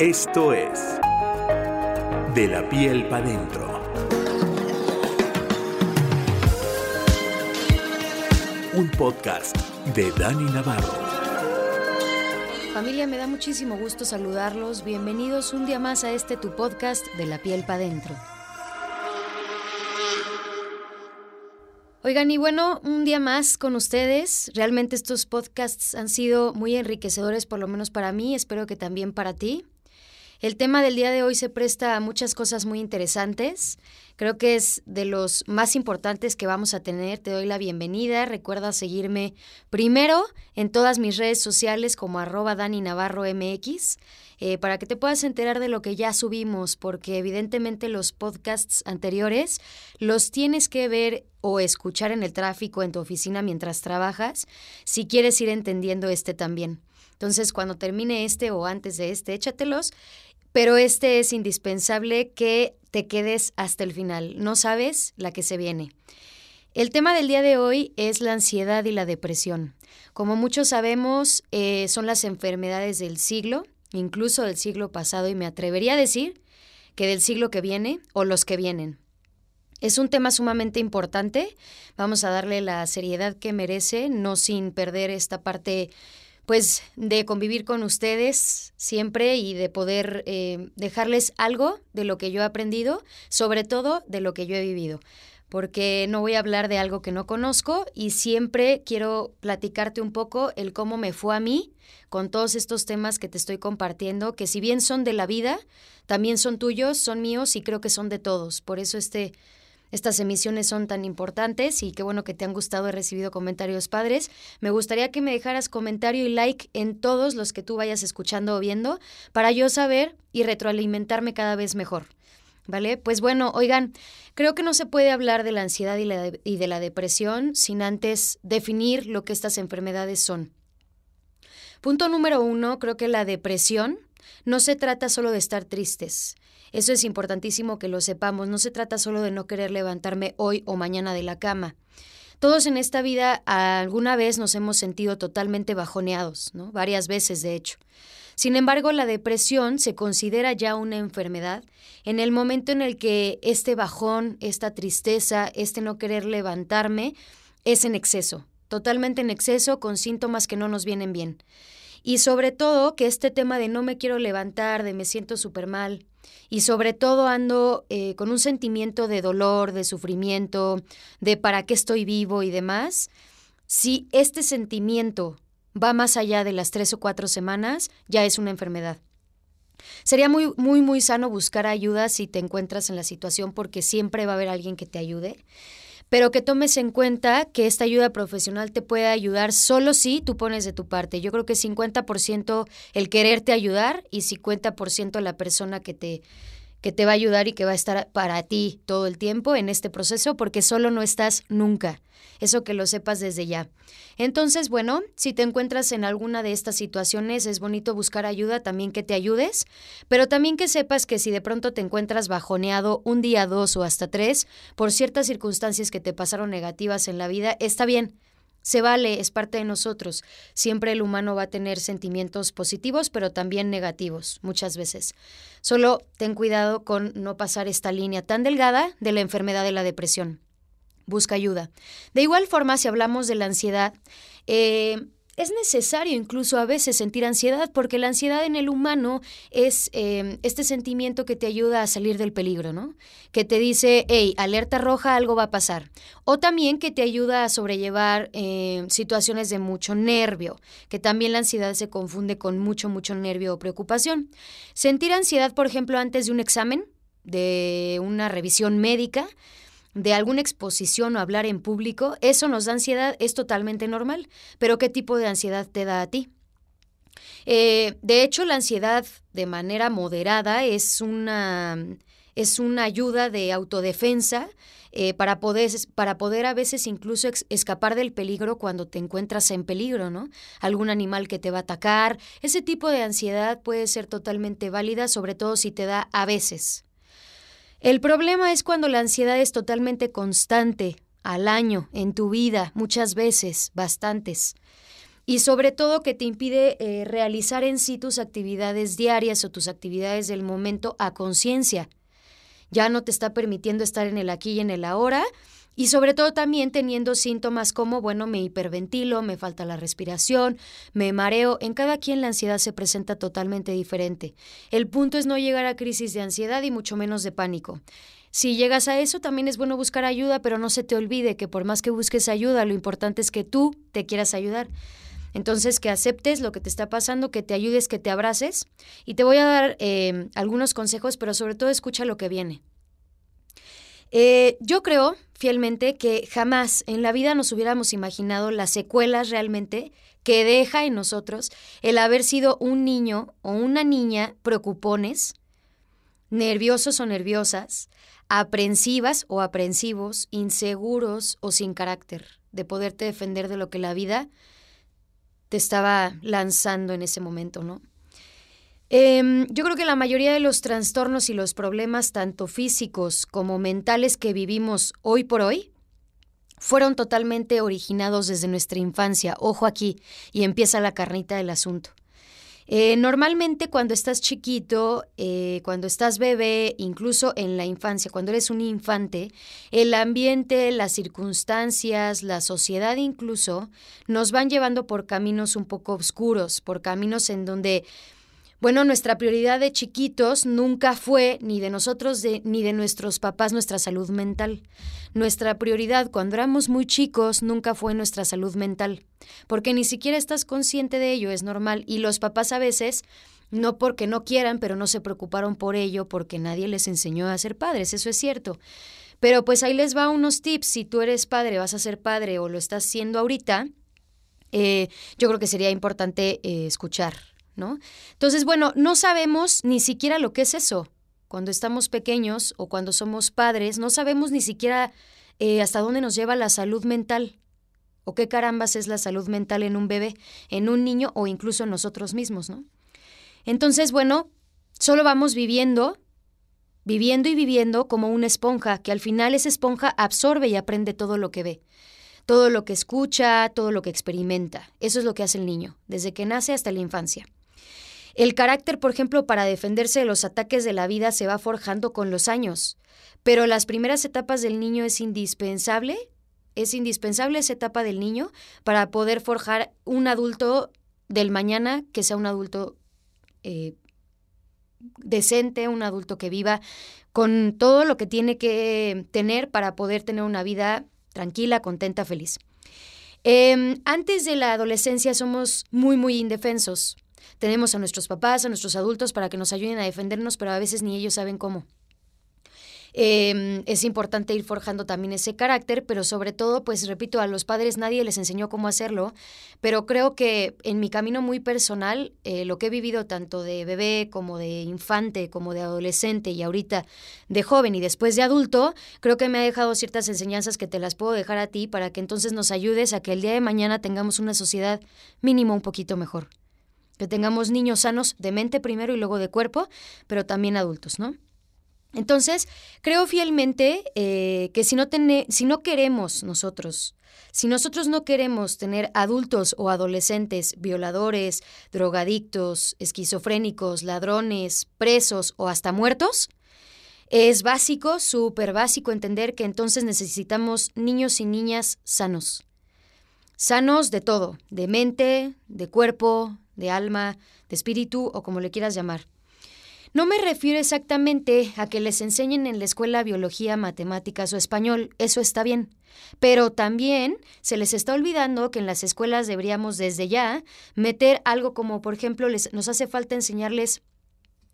Esto es De la piel para dentro. Un podcast de Dani Navarro. Familia, me da muchísimo gusto saludarlos. Bienvenidos un día más a este tu podcast de la piel para dentro. Oigan, y bueno, un día más con ustedes. Realmente estos podcasts han sido muy enriquecedores, por lo menos para mí, espero que también para ti. El tema del día de hoy se presta a muchas cosas muy interesantes. Creo que es de los más importantes que vamos a tener. Te doy la bienvenida. Recuerda seguirme primero en todas mis redes sociales como arroba Dani Navarro MX eh, para que te puedas enterar de lo que ya subimos, porque evidentemente los podcasts anteriores los tienes que ver o escuchar en el tráfico en tu oficina mientras trabajas, si quieres ir entendiendo este también. Entonces, cuando termine este o antes de este, échatelos pero este es indispensable que te quedes hasta el final. No sabes la que se viene. El tema del día de hoy es la ansiedad y la depresión. Como muchos sabemos, eh, son las enfermedades del siglo, incluso del siglo pasado, y me atrevería a decir que del siglo que viene o los que vienen. Es un tema sumamente importante, vamos a darle la seriedad que merece, no sin perder esta parte pues de convivir con ustedes siempre y de poder eh, dejarles algo de lo que yo he aprendido, sobre todo de lo que yo he vivido porque no voy a hablar de algo que no conozco y siempre quiero platicarte un poco el cómo me fue a mí con todos estos temas que te estoy compartiendo, que si bien son de la vida, también son tuyos, son míos y creo que son de todos. Por eso este estas emisiones son tan importantes y qué bueno que te han gustado. He recibido comentarios padres. Me gustaría que me dejaras comentario y like en todos los que tú vayas escuchando o viendo para yo saber y retroalimentarme cada vez mejor. ¿Vale? Pues bueno, oigan, creo que no se puede hablar de la ansiedad y, y de la depresión sin antes definir lo que estas enfermedades son. Punto número uno, creo que la depresión no se trata solo de estar tristes. Eso es importantísimo que lo sepamos. No se trata solo de no querer levantarme hoy o mañana de la cama. Todos en esta vida alguna vez nos hemos sentido totalmente bajoneados. Varias veces, de hecho. Sin embargo, la depresión se considera ya una enfermedad en el momento en el que este bajón, esta tristeza, este no querer levantarme es en exceso, totalmente en exceso, con síntomas que no nos vienen bien. Y sobre todo que este tema de no me quiero levantar, de me siento súper mal, y sobre todo ando eh, con un sentimiento de dolor, de sufrimiento, de para qué estoy vivo y demás, si este sentimiento va más allá de las tres o cuatro semanas, ya es una enfermedad. Sería muy, muy, muy sano buscar ayuda si te encuentras en la situación porque siempre va a haber alguien que te ayude pero que tomes en cuenta que esta ayuda profesional te puede ayudar solo si tú pones de tu parte. Yo creo que 50% el quererte ayudar y 50% la persona que te que te va a ayudar y que va a estar para ti todo el tiempo en este proceso, porque solo no estás nunca. Eso que lo sepas desde ya. Entonces, bueno, si te encuentras en alguna de estas situaciones, es bonito buscar ayuda, también que te ayudes, pero también que sepas que si de pronto te encuentras bajoneado un día, dos o hasta tres, por ciertas circunstancias que te pasaron negativas en la vida, está bien se vale, es parte de nosotros. Siempre el humano va a tener sentimientos positivos, pero también negativos, muchas veces. Solo ten cuidado con no pasar esta línea tan delgada de la enfermedad de la depresión. Busca ayuda. De igual forma, si hablamos de la ansiedad, eh, es necesario incluso a veces sentir ansiedad porque la ansiedad en el humano es em, este sentimiento que te ayuda a salir del peligro, ¿no? Que te dice, hey, alerta roja, algo va a pasar. O también que te ayuda a sobrellevar em, situaciones de mucho nervio, que también la ansiedad se confunde con mucho, mucho nervio o preocupación. Sentir ansiedad, por ejemplo, antes de un examen, de una revisión médica, de alguna exposición o hablar en público, eso nos da ansiedad, es totalmente normal. Pero ¿qué tipo de ansiedad te da a ti? Eh, de hecho, la ansiedad de manera moderada es una, es una ayuda de autodefensa eh, para, poder, para poder a veces incluso escapar del peligro cuando te encuentras en peligro, ¿no? Algún animal que te va a atacar. Ese tipo de ansiedad puede ser totalmente válida, sobre todo si te da a veces. El problema es cuando la ansiedad es totalmente constante, al año, en tu vida, muchas veces, bastantes. y sobre todo que te impide eh, realizar en sí tus actividades diarias o tus actividades del momento a conciencia. Ya no te está permitiendo estar en el aquí y en el ahora y sobre todo también teniendo síntomas como, bueno, me hiperventilo, me falta la respiración, me mareo. En cada quien la ansiedad se presenta totalmente diferente. El punto es no llegar a crisis de ansiedad y mucho menos de pánico. Si llegas a eso, también es bueno buscar ayuda, pero no se te olvide que por más que busques ayuda, lo importante es que tú te quieras ayudar. Entonces, que aceptes lo que te está pasando, que te ayudes, que te abraces. Y te voy a dar eh, algunos consejos, pero sobre todo escucha lo que viene. Eh, yo creo fielmente que jamás en la vida nos hubiéramos imaginado las secuelas realmente que deja en nosotros el haber sido un niño o una niña preocupones, nerviosos o nerviosas, aprensivas o aprensivos, inseguros o sin carácter, de poderte defender de lo que la vida te estaba lanzando en ese momento, ¿no? Em, yo creo que la mayoría de los trastornos y los problemas, tanto físicos como mentales que vivimos hoy por hoy, fueron totalmente originados desde nuestra infancia. Ojo aquí, y empieza la carnita del asunto. Eh, normalmente cuando estás chiquito, eh, cuando estás bebé, incluso en la infancia, cuando eres un infante, el ambiente, las circunstancias, la sociedad incluso, nos van llevando por caminos un poco oscuros, por caminos en donde bueno, nuestra prioridad de chiquitos nunca fue ni de nosotros ni de nuestros papás nuestra salud mental. Nuestra prioridad cuando éramos muy chicos nunca fue nuestra salud mental, porque ni siquiera estás consciente de ello, es normal, y los papás a veces no porque no quieran, pero no se preocuparon por ello porque nadie les enseñó a ser padres, eso es cierto. Pero pues ahí les va unos tips, si tú eres padre, vas a ser padre o lo estás haciendo ahorita, eh, yo creo que sería importante eh, escuchar ¿no? Entonces, bueno, no sabemos ni siquiera lo que es eso. Cuando estamos pequeños o cuando somos padres, no sabemos ni siquiera eh, hasta dónde nos lleva la salud mental. O qué carambas es la salud mental en un bebé, en un niño o incluso en nosotros mismos, ¿no? Entonces, bueno, solo vamos viviendo, viviendo y viviendo como una esponja, que al final esa esponja absorbe y aprende todo lo que ve todo lo que escucha, todo lo que experimenta. Eso es lo que hace el niño, desde que nace hasta la infancia. El carácter, por ejemplo, para defenderse de los ataques de la vida se va forjando con los años, pero las primeras etapas del niño es indispensable, es indispensable esa etapa del niño para poder forjar un adulto del mañana que sea un adulto eh, decente, un adulto que viva con todo lo que tiene que tener para poder tener una vida tranquila, contenta, feliz. Em, antes de la adolescencia somos muy, muy indefensos. Tenemos a nuestros papás, a nuestros adultos para que nos ayuden a defendernos, pero a veces ni ellos saben cómo. Em, es importante ir forjando también ese carácter, pero sobre todo, pues repito, a los padres nadie les enseñó cómo hacerlo, pero creo que en mi camino muy personal, eh, lo que he vivido tanto de bebé como de infante, como de adolescente y ahorita de joven y después de adulto, creo que me ha dejado ciertas enseñanzas que te las puedo dejar a ti para que entonces nos ayudes a que el día de mañana tengamos una sociedad mínimo un poquito mejor que tengamos niños sanos de mente primero y luego de cuerpo, pero también adultos, ¿no? Entonces, creo fielmente eh, que si no, si no queremos nosotros, si nosotros no queremos tener adultos o adolescentes violadores, drogadictos, esquizofrénicos, ladrones, presos o hasta muertos, es básico, súper básico entender que entonces necesitamos niños y niñas sanos. Sanos de todo, de mente, de cuerpo, de alma, de espíritu o como le quieras llamar. No me refiero exactamente a que les enseñen en la escuela biología, matemáticas o español, eso está bien. Pero también se les está olvidando que en las escuelas deberíamos desde ya meter algo como, por ejemplo, les, nos hace falta enseñarles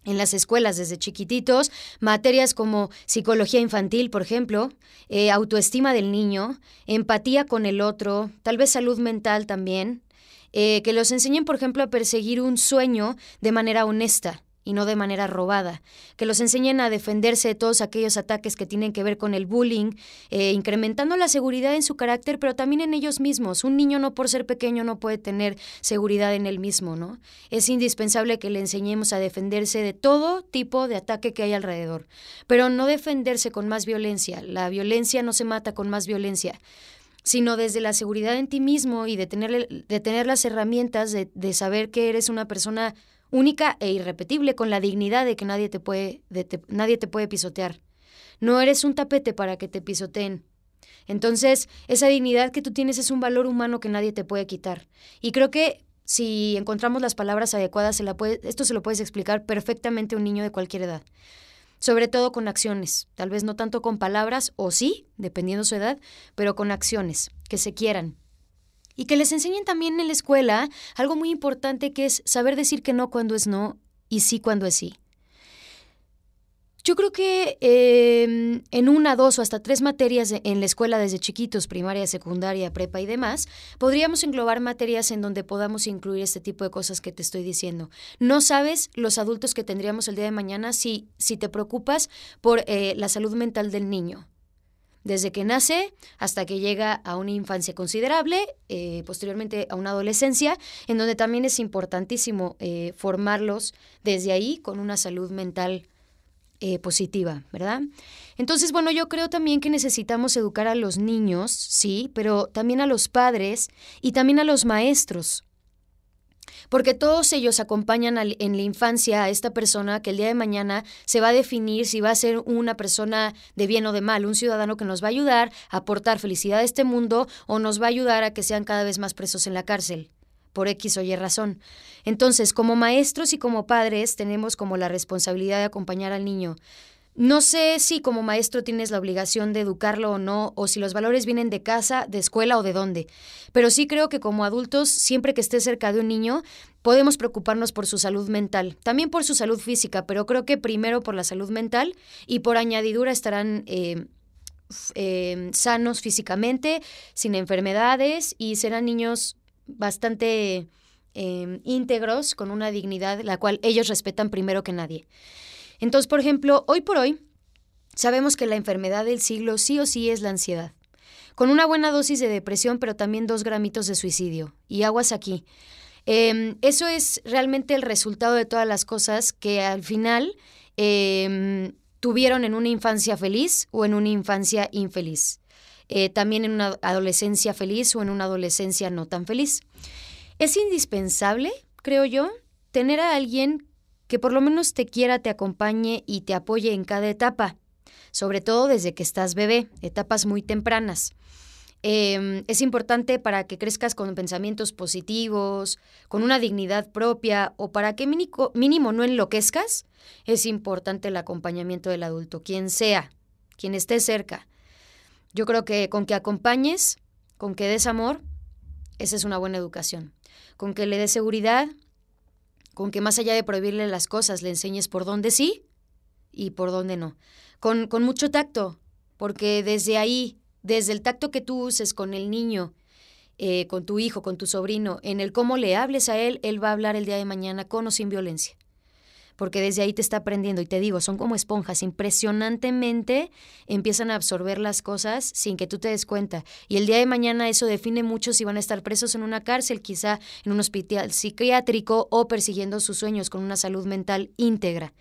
en las escuelas desde chiquititos, materias como psicología infantil, por ejemplo, eh, autoestima del niño, empatía con el otro, tal vez salud mental también, eh, que los enseñen, por ejemplo, a perseguir un sueño de manera honesta y no de manera robada, que los enseñen a defenderse de todos aquellos ataques que tienen que ver con el bullying, eh, incrementando la seguridad en su carácter, pero también en ellos mismos. Un niño no por ser pequeño no puede tener seguridad en él mismo, ¿no? Es indispensable que le enseñemos a defenderse de todo tipo de ataque que hay alrededor, pero no defenderse con más violencia. La violencia no se mata con más violencia sino desde la seguridad en ti mismo y de tener, de tener las herramientas de, de saber que eres una persona única e irrepetible, con la dignidad de que nadie te puede, nadie te puede pisotear. No eres un tapete para que te pisoteen. Entonces, esa dignidad que tú tienes es un valor humano que nadie te puede quitar. Y creo que si encontramos las palabras adecuadas, esto se lo puedes explicar perfectamente a un niño de cualquier edad. Sobre todo con acciones, tal vez no tanto con palabras, o sí, dependiendo su edad, pero con acciones, que se quieran, y que les enseñen también en la escuela algo muy importante que es saber decir que no cuando es no y sí cuando es sí. Yo creo que em, en una, dos o hasta tres materias en la escuela desde chiquitos, primaria, secundaria, prepa y demás, podríamos englobar materias en donde podamos incluir este tipo de cosas que te estoy diciendo. No sabes los adultos que tendríamos el día de mañana si, si te preocupas por eh, la salud mental del niño desde que nace hasta que llega a una infancia considerable, eh, posteriormente a una adolescencia, en donde también es importantísimo eh, formarlos desde ahí con una salud mental eh, positiva, ¿verdad? Entonces, bueno, yo creo también que necesitamos educar a los niños, sí, pero también a los padres y también a los maestros porque todos ellos acompañan en la infancia a esta persona que el día de mañana se va a definir si va a ser una persona de bien o de mal, un ciudadano que nos va a ayudar a aportar felicidad a este mundo o nos va a ayudar a que sean cada vez más presos en la cárcel por X o Y razón. Entonces, como maestros y como padres tenemos como la responsabilidad de acompañar al niño. No sé si como maestro tienes la obligación de educarlo o no, o si los valores vienen de casa, de escuela o de dónde, pero sí creo que como adultos, siempre que esté cerca de un niño, podemos preocuparnos por su salud mental, también por su salud física, pero creo que primero por la salud mental y por añadidura estarán eh, eh, sanos físicamente, sin enfermedades y serán niños bastante eh, íntegros, con una dignidad la cual ellos respetan primero que nadie. Entonces, por ejemplo, hoy por hoy sabemos que la enfermedad del siglo sí o sí es la ansiedad. Con una buena dosis de depresión, pero también dos gramitos de suicidio. Y aguas aquí. Em, eso es realmente el resultado de todas las cosas que al final em, tuvieron en una infancia feliz o en una infancia infeliz. Eh, también en una adolescencia feliz o en una adolescencia no tan feliz. Es indispensable, creo yo, tener a alguien que por lo menos te quiera, te acompañe y te apoye en cada etapa, sobre todo desde que estás bebé, etapas muy tempranas. Em, es importante para que crezcas con pensamientos positivos, con una dignidad propia o para que mínimo, mínimo no enloquezcas, es importante el acompañamiento del adulto, quien sea, quien esté cerca. Yo creo que con que acompañes, con que des amor, esa es una buena educación. Con que le des seguridad, con que más allá de prohibirle las cosas, le enseñes por dónde sí y por dónde no. Con, con mucho tacto, porque desde ahí, desde el tacto que tú uses con el niño, eh, con tu hijo, con tu sobrino, en el cómo le hables a él, él va a hablar el día de mañana con o sin violencia porque desde ahí te está aprendiendo y te digo, son como esponjas, impresionantemente empiezan a absorber las cosas sin que tú te des cuenta. Y el día de mañana eso define mucho si van a estar presos en una cárcel, quizá en un hospital psiquiátrico o persiguiendo sus sueños con una salud mental íntegra.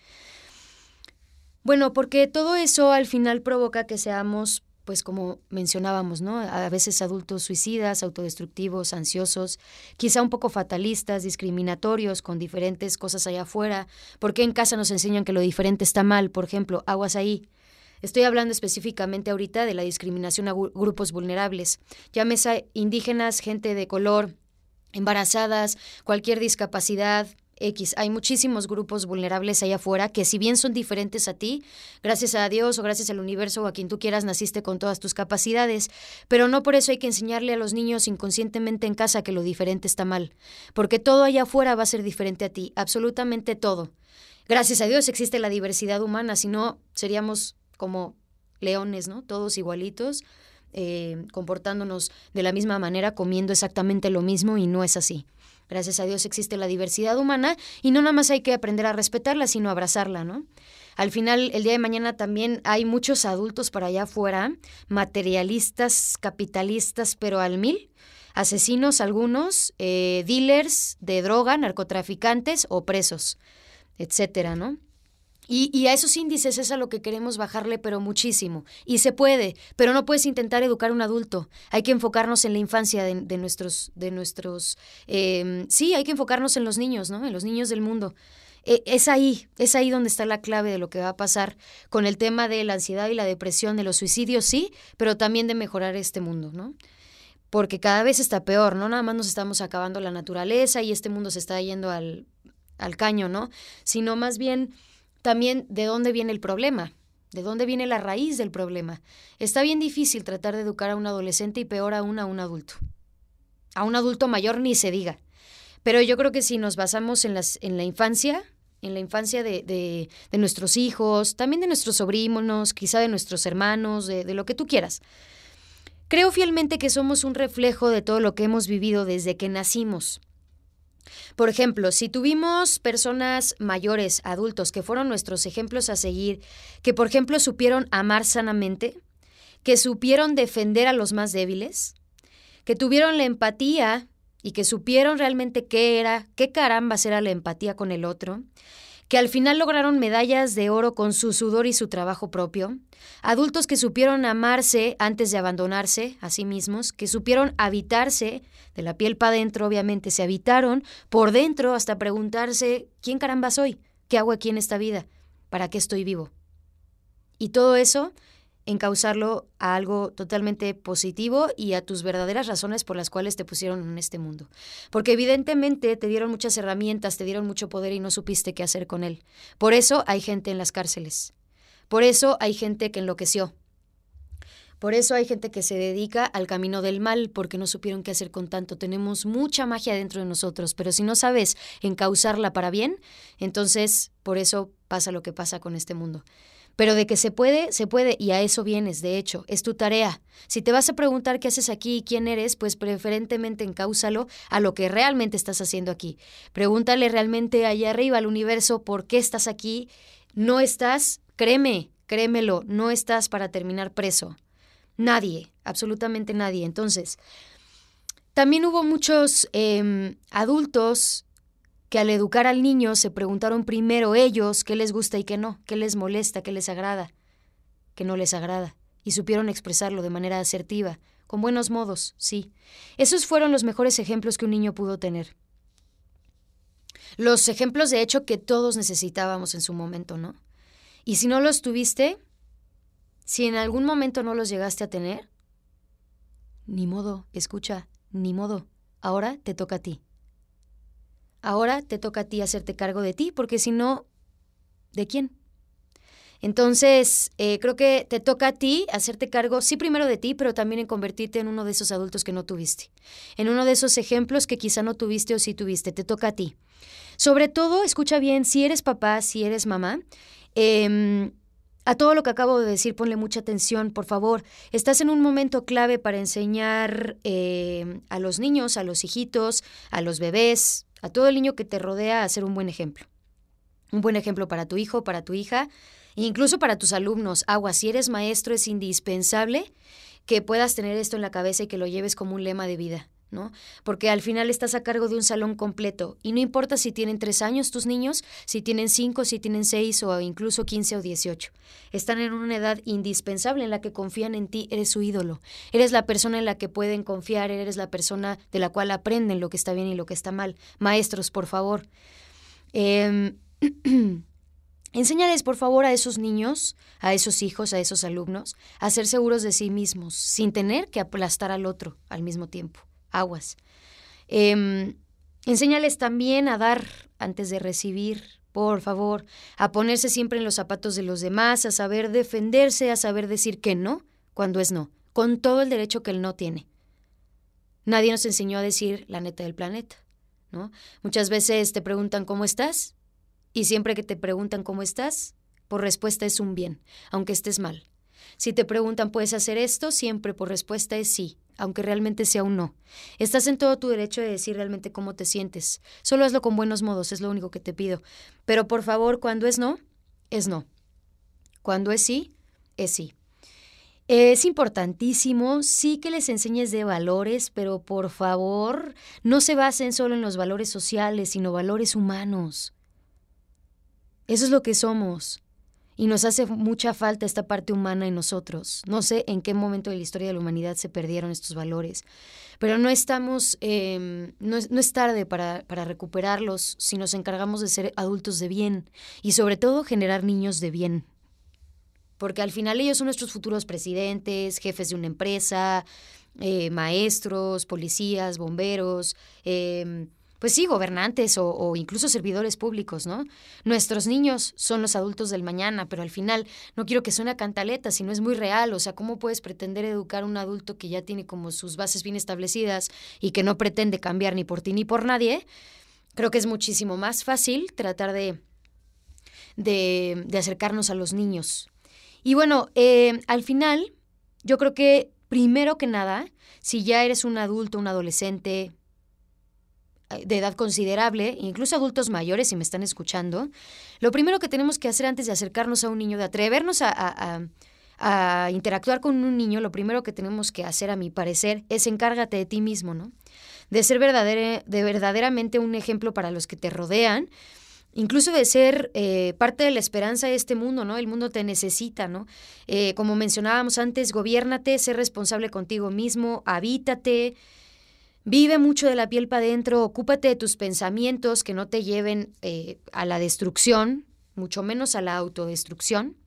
Bueno, porque todo eso al final provoca que seamos pues como mencionábamos, ¿no? A veces adultos suicidas, autodestructivos, ansiosos, quizá un poco fatalistas, discriminatorios, con diferentes cosas allá afuera. porque en casa nos enseñan que lo diferente está mal? Por ejemplo, aguas ahí. Estoy hablando específicamente ahorita de la discriminación a grupos vulnerables. Llámese indígenas, gente de color, embarazadas, cualquier discapacidad, X. Hay muchísimos grupos vulnerables allá afuera que si bien son diferentes a ti, gracias a Dios o gracias al universo o a quien tú quieras naciste con todas tus capacidades, pero no por eso hay que enseñarle a los niños inconscientemente en casa que lo diferente está mal, porque todo allá afuera va a ser diferente a ti, absolutamente todo. Gracias a Dios existe la diversidad humana, si no seríamos como leones, ¿no? Todos igualitos, eh, comportándonos de la misma manera, comiendo exactamente lo mismo y no es así. Gracias a Dios existe la diversidad humana y no nada más hay que aprender a respetarla, sino abrazarla, ¿no? Al final, el día de mañana también hay muchos adultos para allá afuera, materialistas, capitalistas, pero al mil, asesinos algunos, eh, dealers de droga, narcotraficantes o presos, etcétera, ¿no? Y, a esos índices es a lo que queremos bajarle, pero muchísimo. Y se puede, pero no puedes intentar educar a un adulto. Hay que enfocarnos en la infancia de, nuestros, de nuestros, em, sí, hay que enfocarnos en los niños, ¿no? En los niños del mundo. E, es ahí, es ahí donde está la clave de lo que va a pasar con el tema de la ansiedad y la depresión, de los suicidios, sí, pero también de mejorar este mundo, ¿no? Porque cada vez está peor, ¿no? Nada más nos estamos acabando la naturaleza y este mundo se está yendo al, al caño, ¿no? Sino más bien también de dónde viene el problema, de dónde viene la raíz del problema. Está bien difícil tratar de educar a un adolescente y peor aún a un adulto. A un adulto mayor ni se diga. Pero yo creo que si nos basamos en, las, en la infancia, en la infancia de, nuestros hijos, también de nuestros sobrinos, quizá de nuestros hermanos, de lo que tú quieras. Creo fielmente que somos un reflejo de todo lo que hemos vivido desde que nacimos. Por ejemplo, si tuvimos personas mayores, adultos, que fueron nuestros ejemplos a seguir, que por ejemplo supieron amar sanamente, que supieron defender a los más débiles, que tuvieron la empatía y que supieron realmente qué era, qué caramba era la empatía con el otro, que al final lograron medallas de oro con su sudor y su trabajo propio, adultos que supieron amarse antes de abandonarse a sí mismos, que supieron habitarse, de la piel para adentro obviamente, se habitaron por dentro hasta preguntarse, ¿quién caramba soy? ¿Qué hago aquí en esta vida? ¿Para qué estoy vivo? Y todo eso encauzarlo a algo totalmente positivo y a tus verdaderas razones por las cuales te pusieron en este mundo. Porque evidentemente te dieron muchas herramientas, te dieron mucho poder y no supiste qué hacer con él. Por eso hay gente en las cárceles. Por eso hay gente que enloqueció. Por eso hay gente que se dedica al camino del mal porque no supieron qué hacer con tanto. Tenemos mucha magia dentro de nosotros, pero si no sabes encauzarla para bien, entonces por eso pasa lo que pasa con este mundo. Pero de que se puede, se puede, y a eso vienes, de hecho, es tu tarea. Si te vas a preguntar qué haces aquí y quién eres, pues preferentemente encáusalo a lo que realmente estás haciendo aquí. Pregúntale realmente allá arriba al universo por qué estás aquí. No estás, créeme, créemelo, no estás para terminar preso. Nadie, absolutamente nadie. Entonces, también hubo muchos em, adultos que al educar al niño se preguntaron primero ellos qué les gusta y qué no, qué les molesta, qué les agrada, qué no les agrada, y supieron expresarlo de manera asertiva, con buenos modos, sí. Esos fueron los mejores ejemplos que un niño pudo tener. Los ejemplos de hecho que todos necesitábamos en su momento, ¿no? Y si no los tuviste, si en algún momento no los llegaste a tener, ni modo, escucha, ni modo, ahora te toca a ti. Ahora te toca a ti hacerte cargo de ti, porque si no, ¿de quién? Entonces, eh, creo que te toca a ti hacerte cargo, sí, primero de ti, pero también en convertirte en uno de esos adultos que no tuviste, en uno de esos ejemplos que quizá no tuviste o sí tuviste, te toca a ti. Sobre todo, escucha bien, si eres papá, si eres mamá, eh, a todo lo que acabo de decir, ponle mucha atención, por favor. Estás en un momento clave para enseñar eh, a los niños, a los hijitos, a los bebés, a todo el niño que te rodea a ser un buen ejemplo. Un buen ejemplo para tu hijo, para tu hija, e incluso para tus alumnos. Agua, si eres maestro es indispensable que puedas tener esto en la cabeza y que lo lleves como un lema de vida. ¿No? Porque al final estás a cargo de un salón completo y no importa si tienen tres años tus niños, si tienen cinco, si tienen seis o incluso quince o dieciocho. Están en una edad indispensable en la que confían en ti, eres su ídolo. Eres la persona en la que pueden confiar, eres la persona de la cual aprenden lo que está bien y lo que está mal. Maestros, por favor. Eh, Enséñales, por favor, a esos niños, a esos hijos, a esos alumnos, a ser seguros de sí mismos, sin tener que aplastar al otro al mismo tiempo aguas. Em, enséñales también a dar antes de recibir, por favor, a ponerse siempre en los zapatos de los demás, a saber defenderse, a saber decir que no cuando es no, con todo el derecho que él no tiene. Nadie nos enseñó a decir la neta del planeta, ¿no? Muchas veces te preguntan cómo estás y siempre que te preguntan cómo estás, por respuesta es un bien, aunque estés mal. Si te preguntan ¿puedes hacer esto? Siempre por respuesta es sí, aunque realmente sea un no. Estás en todo tu derecho de decir realmente cómo te sientes. Solo hazlo con buenos modos, es lo único que te pido. Pero por favor, cuando es no, es no. Cuando es sí, es sí. Es importantísimo, sí que les enseñes de valores, pero por favor, no se basen solo en los valores sociales, sino valores humanos. Eso es lo que somos. Y nos hace mucha falta esta parte humana en nosotros. No sé en qué momento de la historia de la humanidad se perdieron estos valores, pero no estamos, em, no, es, no, es, tarde para, para recuperarlos si nos encargamos de ser adultos de bien y sobre todo generar niños de bien. Porque al final ellos son nuestros futuros presidentes, jefes de una empresa, eh, maestros, policías, bomberos, eh, pues sí, gobernantes o, incluso servidores públicos, ¿no? Nuestros niños son los adultos del mañana, pero al final no quiero que suene a cantaleta, sino es muy real. O sea, ¿cómo puedes pretender educar a un adulto que ya tiene como sus bases bien establecidas y que no pretende cambiar ni por ti ni por nadie? Creo que es muchísimo más fácil tratar de, de, de acercarnos a los niños. Y bueno, eh, al final, yo creo que primero que nada, si ya eres un adulto, un adolescente, de edad considerable, incluso adultos mayores, si me están escuchando, lo primero que tenemos que hacer antes de acercarnos a un niño, de atrevernos a, interactuar con un niño, lo primero que tenemos que hacer, a mi parecer, es encárgate de ti mismo, ¿no? De ser de verdaderamente un ejemplo para los que te rodean, incluso de ser eh, parte de la esperanza de este mundo, ¿no? El mundo te necesita, ¿no? Eh, como mencionábamos antes, gobiérnate, sé responsable contigo mismo, habítate, Vive mucho de la piel para adentro, ocúpate de tus pensamientos que no te lleven eh, a la destrucción, mucho menos a la autodestrucción.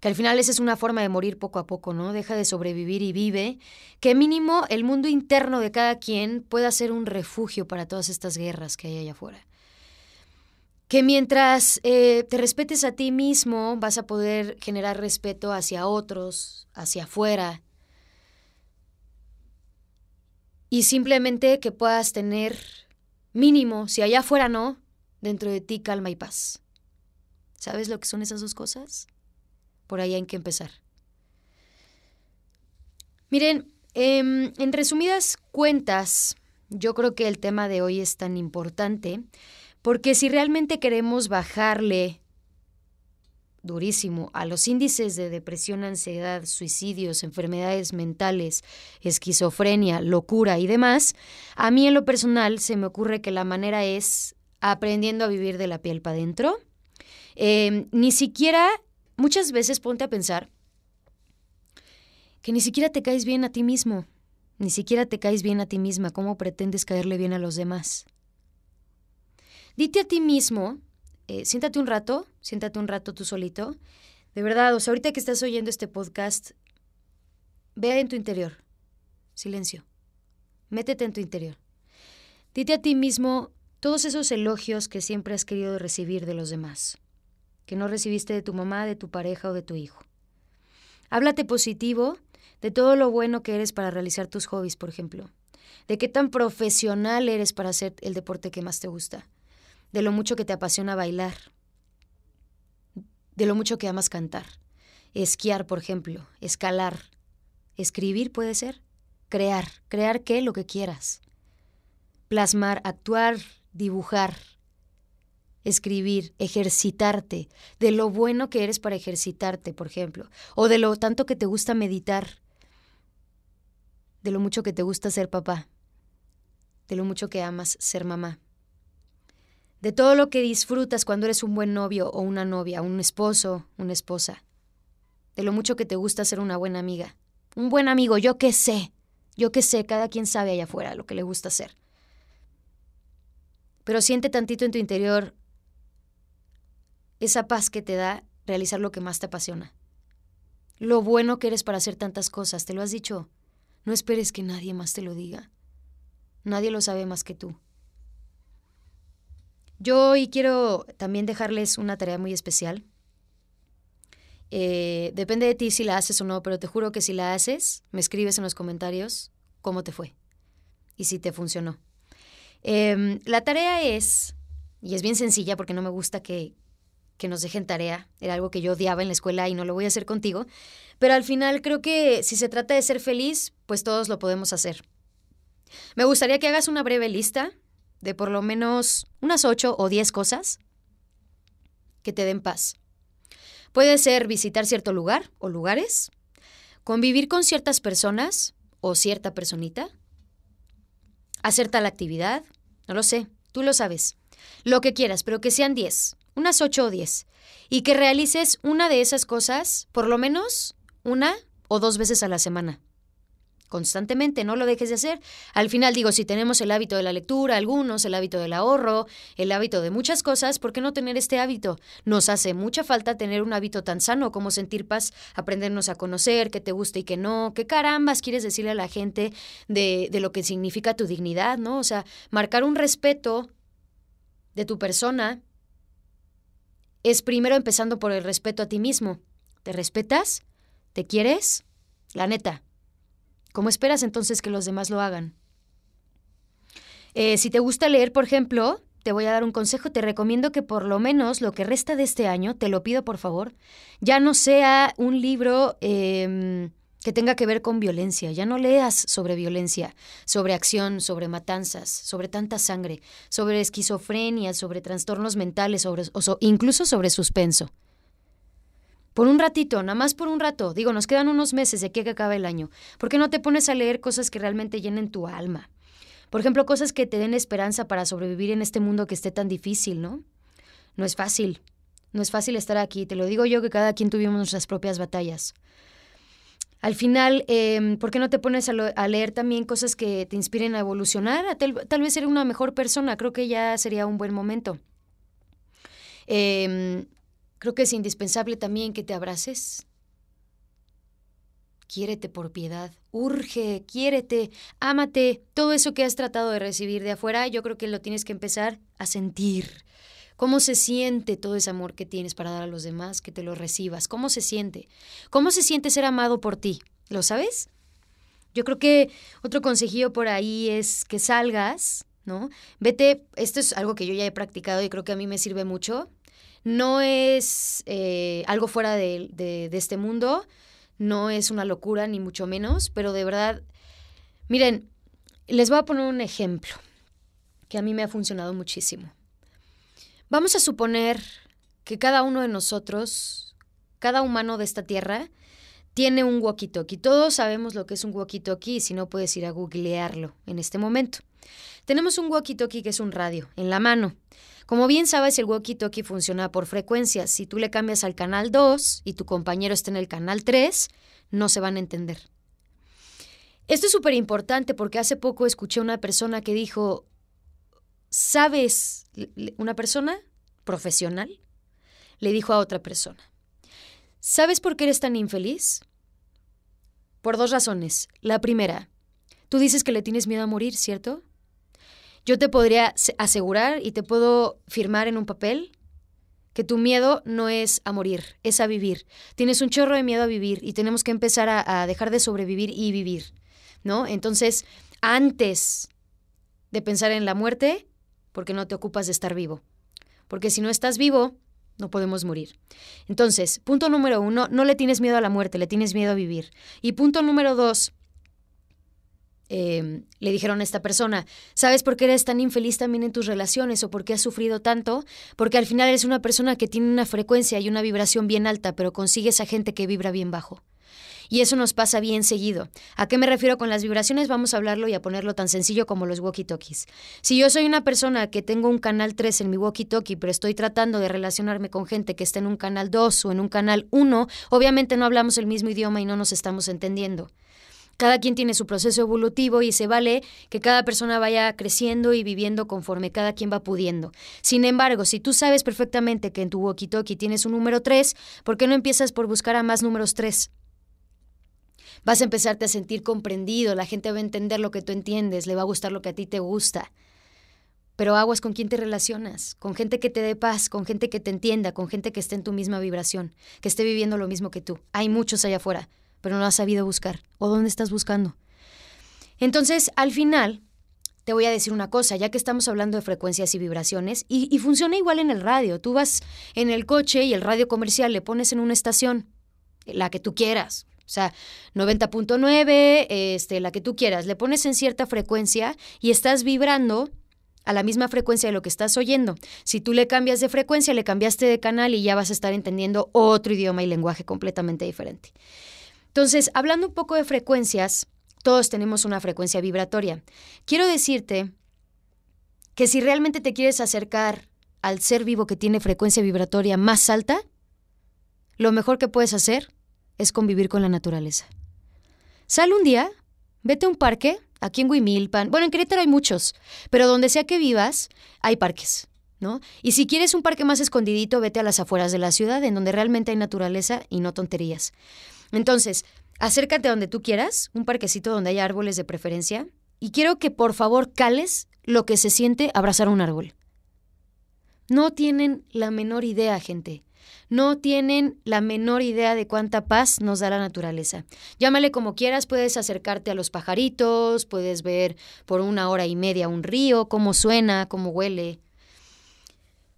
Que al final esa es una forma de morir poco a poco, ¿no? Deja de sobrevivir y vive. Que mínimo el mundo interno de cada quien pueda ser un refugio para todas estas guerras que hay allá afuera. Que mientras eh, te respetes a ti mismo, vas a poder generar respeto hacia otros, hacia afuera, y simplemente que puedas tener mínimo, si allá afuera no, dentro de ti calma y paz. ¿Sabes lo que son esas dos cosas? Por ahí hay que empezar. Miren, eh, en resumidas cuentas, yo creo que el tema de hoy es tan importante porque si realmente queremos bajarle durísimo a los índices de depresión, ansiedad, suicidios, enfermedades mentales, esquizofrenia, locura y demás, a mí en lo personal se me ocurre que la manera es aprendiendo a vivir de la piel para adentro. Eh, ni siquiera, muchas veces ponte a pensar que ni siquiera te caes bien a ti mismo, ni siquiera te caes bien a ti misma, ¿cómo pretendes caerle bien a los demás? Dite a ti mismo eh, siéntate un rato, siéntate un rato tú solito. De verdad, o sea, ahorita que estás oyendo este podcast, vea en tu interior. Silencio. Métete en tu interior. Dite a ti mismo todos esos elogios que siempre has querido recibir de los demás, que no recibiste de tu mamá, de tu pareja o de tu hijo. Háblate positivo de todo lo bueno que eres para realizar tus hobbies, por ejemplo, de qué tan profesional eres para hacer el deporte que más te gusta de lo mucho que te apasiona bailar, de lo mucho que amas cantar, esquiar, por ejemplo, escalar, escribir puede ser, crear, crear qué, lo que quieras, plasmar, actuar, dibujar, escribir, ejercitarte, de lo bueno que eres para ejercitarte, por ejemplo, o de lo tanto que te gusta meditar, de lo mucho que te gusta ser papá, de lo mucho que amas ser mamá de todo lo que disfrutas cuando eres un buen novio o una novia, un esposo, una esposa, de lo mucho que te gusta ser una buena amiga. Un buen amigo, yo qué sé, yo qué sé, cada quien sabe allá afuera lo que le gusta hacer. Pero siente tantito en tu interior esa paz que te da realizar lo que más te apasiona. Lo bueno que eres para hacer tantas cosas, te lo has dicho. No esperes que nadie más te lo diga. Nadie lo sabe más que tú. Yo hoy quiero también dejarles una tarea muy especial. Eh, depende de ti si la haces o no, pero te juro que si la haces, me escribes en los comentarios cómo te fue y si te funcionó. Eh, la tarea es, y es bien sencilla porque no me gusta que, que nos dejen tarea, era algo que yo odiaba en la escuela y no lo voy a hacer contigo, pero al final creo que si se trata de ser feliz, pues todos lo podemos hacer. Me gustaría que hagas una breve lista de por lo menos unas ocho o diez cosas que te den paz. Puede ser visitar cierto lugar o lugares, convivir con ciertas personas o cierta personita, hacer tal actividad, no lo sé, tú lo sabes. Lo que quieras, pero que sean diez. unas 8 o 10, y que realices una de esas cosas, por lo menos una o dos veces a la semana constantemente, no lo dejes de hacer. Al final digo, si tenemos el hábito de la lectura, algunos, el hábito del ahorro, el hábito de muchas cosas, ¿por qué no tener este hábito? Nos hace mucha falta tener un hábito tan sano como sentir paz, aprendernos a conocer, qué te gusta y qué no, qué carambas quieres decirle a la gente de, de lo que significa tu dignidad, ¿no? O sea, marcar un respeto de tu persona es primero empezando por el respeto a ti mismo. ¿Te respetas? ¿Te quieres? La neta. ¿Cómo esperas entonces que los demás lo hagan? Eh, si te gusta leer, por ejemplo, te voy a dar un consejo. Te recomiendo que por lo menos lo que resta de este año, te lo pido por favor, ya no sea un libro em, que tenga que ver con violencia. Ya no leas sobre violencia, sobre acción, sobre matanzas, sobre tanta sangre, sobre esquizofrenia, sobre trastornos mentales, o incluso sobre suspenso. Por un ratito, nada más por un rato. Digo, nos quedan unos meses de aquí que acabe el año. ¿Por qué no te pones a leer cosas que realmente llenen tu alma? Por ejemplo, cosas que te den esperanza para sobrevivir en este mundo que esté tan difícil, ¿no? No es fácil. No es fácil estar aquí. Te lo digo yo que cada quien tuvimos nuestras propias batallas. Al final, eh, ¿por qué no te pones a, leer también cosas que te inspiren a evolucionar? A tal, tal, vez ser una mejor persona. Creo que ya sería un buen momento. Eh, Creo que es indispensable también que te abraces. Quiérete por piedad, urge, quiérete, ámate. Todo eso que has tratado de recibir de afuera, yo creo que lo tienes que empezar a sentir. ¿Cómo se siente todo ese amor que tienes para dar a los demás, que te lo recibas? ¿Cómo se siente? ¿Cómo se siente ser amado por ti? ¿Lo sabes? Yo creo que otro consejillo por ahí es que salgas, ¿no? Vete, esto es algo que yo ya he practicado y creo que a mí me sirve mucho. No es eh, algo fuera de, de, este mundo, no es una locura, ni mucho menos, pero de verdad, miren, les voy a poner un ejemplo que a mí me ha funcionado muchísimo. Vamos a suponer que cada uno de nosotros, cada humano de esta tierra, tiene un walkie-talkie. Todos sabemos lo que es un walkie-talkie y si no puedes ir a googlearlo en este momento. Tenemos un walkie-talkie que es un radio en la mano. Como bien sabes, el walkie-talkie funciona por frecuencias. Si tú le cambias al canal 2 y tu compañero está en el canal 3, no se van a entender. Esto es súper importante porque hace poco escuché a una persona que dijo, ¿sabes? Una persona profesional le dijo a otra persona, ¿sabes por qué eres tan infeliz? Por dos razones. La primera, tú dices que le tienes miedo a morir, ¿cierto? Yo te podría asegurar y te puedo firmar en un papel que tu miedo no es a morir, es a vivir. Tienes un chorro de miedo a vivir y tenemos que empezar a, dejar de sobrevivir y vivir, ¿no? Entonces, antes de pensar en la muerte, porque no te ocupas de estar vivo. Porque si no estás vivo, no podemos morir. Entonces, punto número uno, no le tienes miedo a la muerte, le tienes miedo a vivir. Y punto número dos, Em, le dijeron a esta persona, ¿sabes por qué eres tan infeliz también en tus relaciones o por qué has sufrido tanto? Porque al final eres una persona que tiene una frecuencia y una vibración bien alta, pero consigues a gente que vibra bien bajo. Y eso nos pasa bien seguido. ¿A qué me refiero con las vibraciones? Vamos a hablarlo y a ponerlo tan sencillo como los walkie-talkies. Si yo soy una persona que tengo un canal 3 en mi walkie-talkie, pero estoy tratando de relacionarme con gente que está en un canal 2 o en un canal 1, obviamente no hablamos el mismo idioma y no nos estamos entendiendo. Cada quien tiene su proceso evolutivo y se vale que cada persona vaya creciendo y viviendo conforme cada quien va pudiendo. Sin embargo, si tú sabes perfectamente que en tu walkie-talkie tienes un número 3, ¿por qué no empiezas por buscar a más números 3? Vas a empezarte a sentir comprendido, la gente va a entender lo que tú entiendes, le va a gustar lo que a ti te gusta. Pero aguas con quién te relacionas, con gente que te dé paz, con gente que te entienda, con gente que esté en tu misma vibración, que esté viviendo lo mismo que tú. Hay muchos allá afuera pero no has sabido buscar. ¿O dónde estás buscando? Entonces, al final, te voy a decir una cosa, ya que estamos hablando de frecuencias y vibraciones, y, funciona igual en el radio. Tú vas en el coche y el radio comercial le pones en una estación, la que tú quieras. O sea, 90.9, este, la que tú quieras, le pones en cierta frecuencia y estás vibrando a la misma frecuencia de lo que estás oyendo. Si tú le cambias de frecuencia, le cambiaste de canal y ya vas a estar entendiendo otro idioma y lenguaje completamente diferente. Entonces, hablando un poco de frecuencias, todos tenemos una frecuencia vibratoria. Quiero decirte que si realmente te quieres acercar al ser vivo que tiene frecuencia vibratoria más alta, lo mejor que puedes hacer es convivir con la naturaleza. Sal un día, vete a un parque, aquí en Huimilpan, bueno, en Querétaro hay muchos, pero donde sea que vivas, hay parques. ¿No? Y si quieres un parque más escondidito, vete a las afueras de la ciudad, en donde realmente hay naturaleza y no tonterías. Entonces, acércate a donde tú quieras, un parquecito donde haya árboles de preferencia, y quiero que por favor cales lo que se siente abrazar un árbol. No tienen la menor idea, gente. No tienen la menor idea de cuánta paz nos da la naturaleza. Llámale como quieras, puedes acercarte a los pajaritos, puedes ver por una hora y media un río, cómo suena, cómo huele.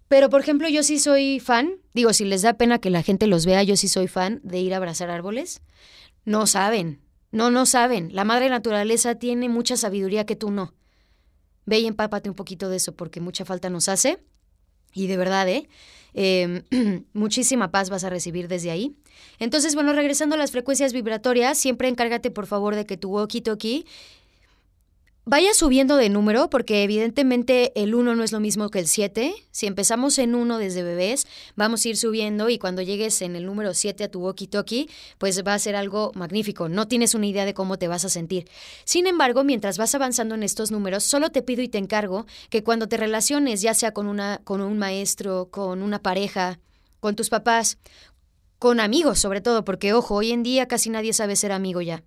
Pero, por ejemplo, yo sí soy fan, digo, si les da pena que la gente los vea, yo sí soy fan de ir a abrazar árboles. No saben, no, no saben. La madre naturaleza tiene mucha sabiduría que tú no. Ve y empápate un poquito de eso porque mucha falta nos hace. Y de verdad, ¿eh? Em, muchísima paz vas a recibir desde ahí. Entonces, bueno, regresando a las frecuencias vibratorias, siempre encárgate por favor de que tu walkie-talkie Vaya subiendo de número porque evidentemente el 1 no es lo mismo que el 7. Si empezamos en 1 desde bebés, vamos a ir subiendo y cuando llegues en el número 7 a tu walkie-talkie, pues va a ser algo magnífico. No tienes una idea de cómo te vas a sentir. Sin embargo, mientras vas avanzando en estos números, solo te pido y te encargo que cuando te relaciones, ya sea con, una, con un maestro, con una pareja, con tus papás, con amigos sobre todo, porque ojo, hoy en día casi nadie sabe ser amigo ya.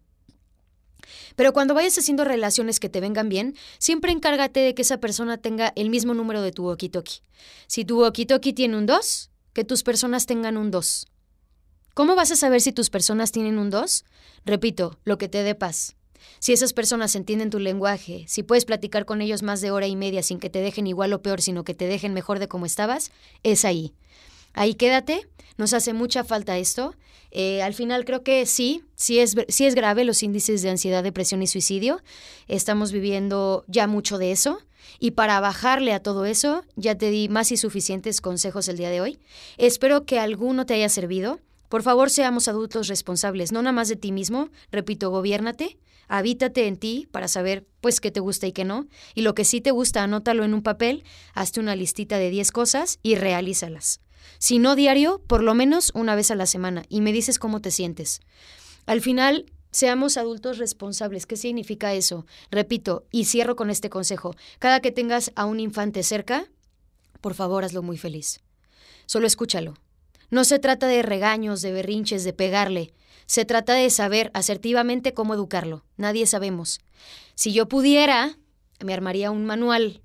Pero cuando vayas haciendo relaciones que te vengan bien, siempre encárgate de que esa persona tenga el mismo número de tu walkie-talkie. Si tu walkie-talkie tiene un 2, que tus personas tengan un 2. ¿Cómo vas a saber si tus personas tienen un 2? Repito, lo que te dé paz. Si esas personas entienden tu lenguaje, si puedes platicar con ellos más de hora y media sin que te dejen igual o peor, sino que te dejen mejor de como estabas, es ahí. Ahí quédate, nos hace mucha falta esto. Eh, al final creo que sí, sí es, sí es grave los índices de ansiedad, depresión y suicidio. Estamos viviendo ya mucho de eso. Y para bajarle a todo eso, ya te di más y suficientes consejos el día de hoy. Espero que alguno te haya servido. Por favor, seamos adultos responsables, no nada más de ti mismo. Repito, gobiérnate, habítate en ti para saber pues qué te gusta y qué no. Y lo que sí te gusta, anótalo en un papel, hazte una listita de 10 cosas y realízalas. Si no diario, por lo menos una vez a la semana y me dices cómo te sientes. Al final, seamos adultos responsables. ¿Qué significa eso? Repito, y cierro con este consejo. Cada que tengas a un infante cerca, por favor hazlo muy feliz. Solo escúchalo. No se trata de regaños, de berrinches, de pegarle. Se trata de saber asertivamente cómo educarlo. Nadie sabemos. Si yo pudiera, me armaría un manual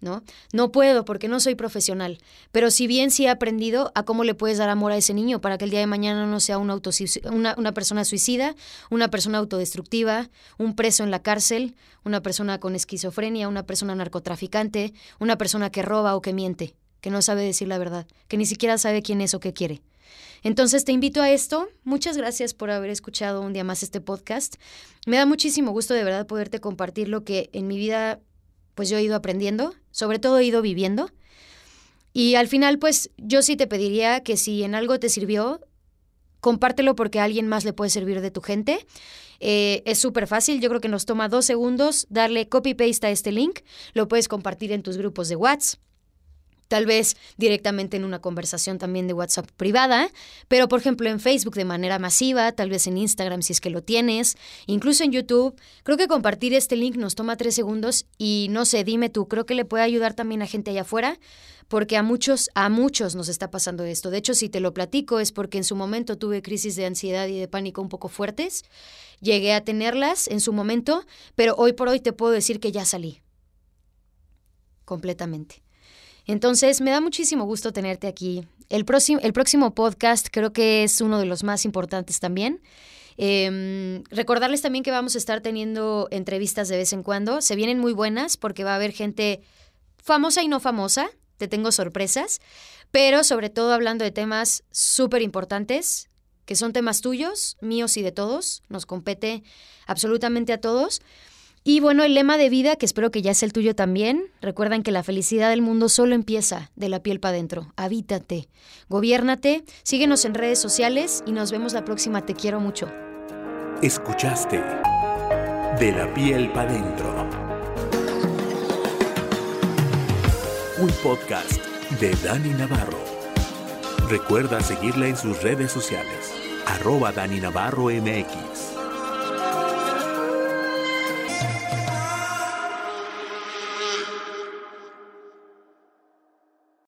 ¿no? No puedo porque no soy profesional, pero si bien sí he aprendido a cómo le puedes dar amor a ese niño para que el día de mañana no sea una, una, persona suicida, una persona autodestructiva, un preso en la cárcel, una persona con esquizofrenia, una persona narcotraficante, una persona que roba o que miente, que no sabe decir la verdad, que ni siquiera sabe quién es o qué quiere. Entonces te invito a esto. Muchas gracias por haber escuchado un día más este podcast. Me da muchísimo gusto de verdad poderte compartir lo que en mi vida pues yo he ido aprendiendo, sobre todo he ido viviendo. Y al final, pues yo sí te pediría que si en algo te sirvió, compártelo porque a alguien más le puede servir de tu gente. Eh, es súper fácil, yo creo que nos toma dos segundos darle copy-paste a este link, lo puedes compartir en tus grupos de WhatsApp tal vez directamente en una conversación también de WhatsApp privada, pero por ejemplo en Facebook de manera masiva, tal vez en Instagram si es que lo tienes, incluso en YouTube. Creo que compartir este link nos toma tres segundos y no sé, dime tú, creo que le puede ayudar también a gente allá afuera, porque a muchos, a muchos nos está pasando esto. De hecho, si te lo platico es porque en su momento tuve crisis de ansiedad y de pánico un poco fuertes. Llegué a tenerlas en su momento, pero hoy por hoy te puedo decir que ya salí. Completamente. Entonces, me da muchísimo gusto tenerte aquí. El próximo, el próximo podcast creo que es uno de los más importantes también. Em, recordarles también que vamos a estar teniendo entrevistas de vez en cuando. Se vienen muy buenas porque va a haber gente famosa y no famosa. Te tengo sorpresas. Pero sobre todo hablando de temas súper importantes, que son temas tuyos, míos y de todos. Nos compete absolutamente a todos. Y bueno, el lema de vida, que espero que ya sea el tuyo también, recuerdan que la felicidad del mundo solo empieza de la piel para adentro. Habítate, gobiérnate, síguenos en redes sociales y nos vemos la próxima. Te quiero mucho. Escuchaste De la piel para adentro. Un podcast de Dani Navarro. Recuerda seguirla en sus redes sociales, arroba Dani Navarro MX.